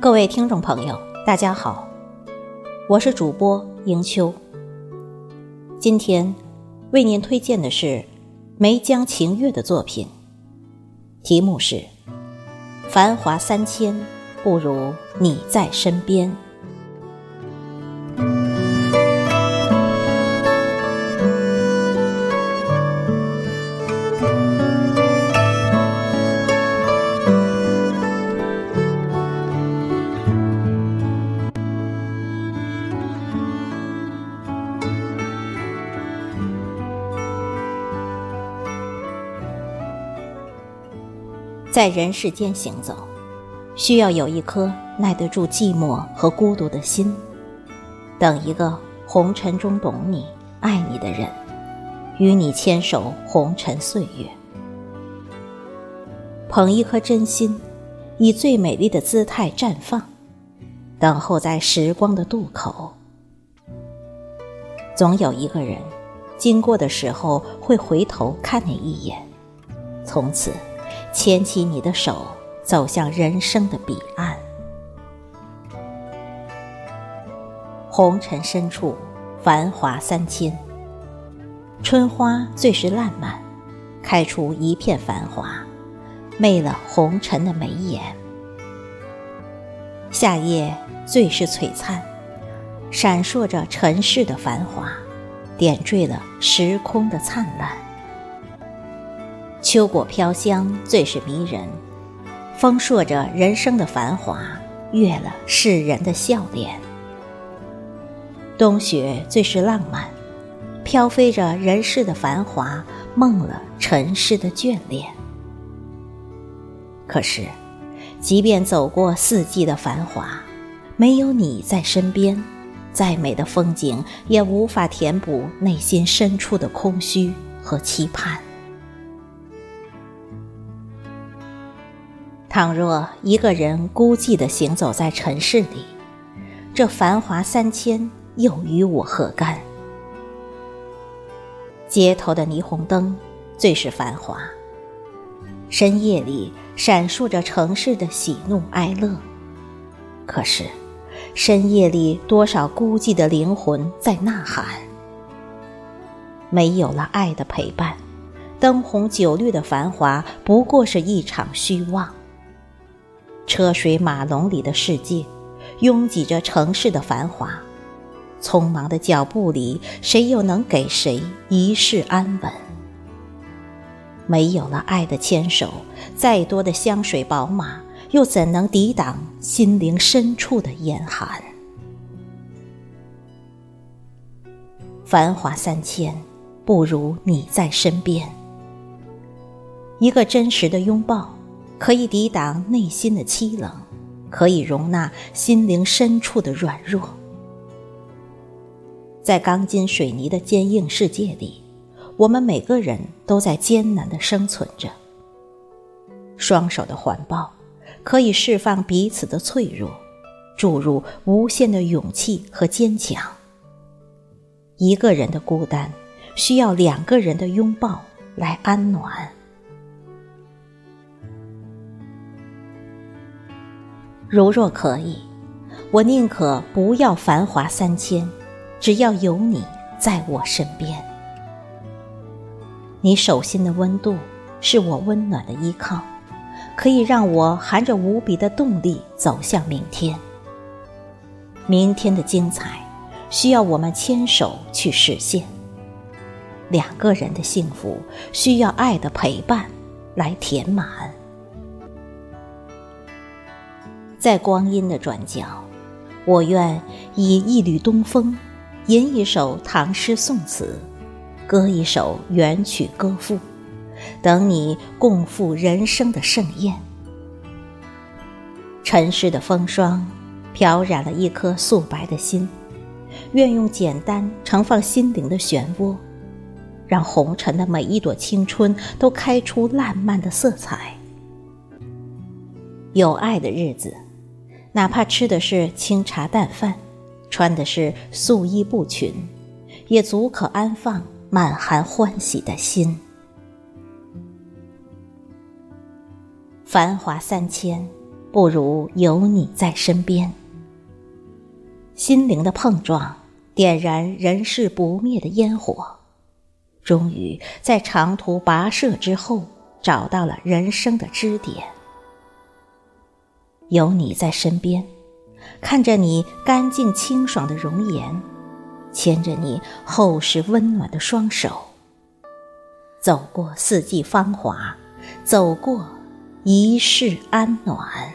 各位听众朋友，大家好，我是主播迎秋。今天为您推荐的是梅江晴月的作品，题目是《繁华三千，不如你在身边》。在人世间行走，需要有一颗耐得住寂寞和孤独的心，等一个红尘中懂你、爱你的人，与你牵手红尘岁月。捧一颗真心，以最美丽的姿态绽放，等候在时光的渡口。总有一个人，经过的时候会回头看你一眼，从此。牵起你的手，走向人生的彼岸。红尘深处，繁华三千。春花最是烂漫，开出一片繁华，媚了红尘的眉眼。夏夜最是璀璨，闪烁着尘世的繁华，点缀了时空的灿烂。秋果飘香，最是迷人，丰硕着人生的繁华，悦了世人的笑脸。冬雪最是浪漫，飘飞着人世的繁华，梦了尘世的眷恋。可是，即便走过四季的繁华，没有你在身边，再美的风景也无法填补内心深处的空虚和期盼。倘若一个人孤寂地行走在尘世里，这繁华三千又与我何干？街头的霓虹灯最是繁华，深夜里闪烁着城市的喜怒哀乐。可是，深夜里多少孤寂的灵魂在呐喊？没有了爱的陪伴，灯红酒绿的繁华不过是一场虚妄。车水马龙里的世界，拥挤着城市的繁华。匆忙的脚步里，谁又能给谁一世安稳？没有了爱的牵手，再多的香水宝马，又怎能抵挡心灵深处的严寒？繁华三千，不如你在身边。一个真实的拥抱。可以抵挡内心的凄冷，可以容纳心灵深处的软弱。在钢筋水泥的坚硬世界里，我们每个人都在艰难的生存着。双手的环抱，可以释放彼此的脆弱，注入无限的勇气和坚强。一个人的孤单，需要两个人的拥抱来安暖。如若可以，我宁可不要繁华三千，只要有你在我身边。你手心的温度是我温暖的依靠，可以让我含着无比的动力走向明天。明天的精彩，需要我们牵手去实现。两个人的幸福，需要爱的陪伴来填满。在光阴的转角，我愿以一缕东风，吟一首唐诗宋词，歌一首元曲歌赋，等你共赴人生的盛宴。尘世的风霜，漂染了一颗素白的心，愿用简单盛放心灵的漩涡，让红尘的每一朵青春都开出烂漫的色彩。有爱的日子。哪怕吃的是清茶淡饭，穿的是素衣布裙，也足可安放满含欢喜的心。繁华三千，不如有你在身边。心灵的碰撞，点燃人世不灭的烟火，终于在长途跋涉之后，找到了人生的支点。有你在身边，看着你干净清爽的容颜，牵着你厚实温暖的双手，走过四季芳华，走过一世安暖。